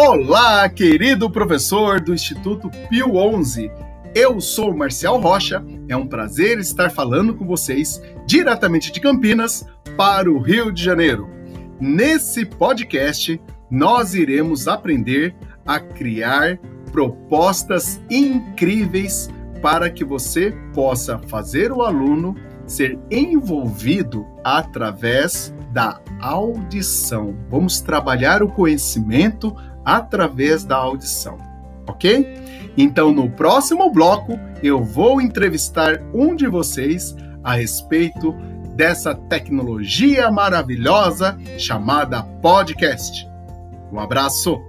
Olá, querido professor do Instituto Pio 11. Eu sou Marcial Rocha. É um prazer estar falando com vocês diretamente de Campinas para o Rio de Janeiro. Nesse podcast, nós iremos aprender a criar propostas incríveis para que você possa fazer o aluno ser envolvido através da audição. Vamos trabalhar o conhecimento através da audição, ok? Então, no próximo bloco, eu vou entrevistar um de vocês a respeito dessa tecnologia maravilhosa chamada podcast. Um abraço!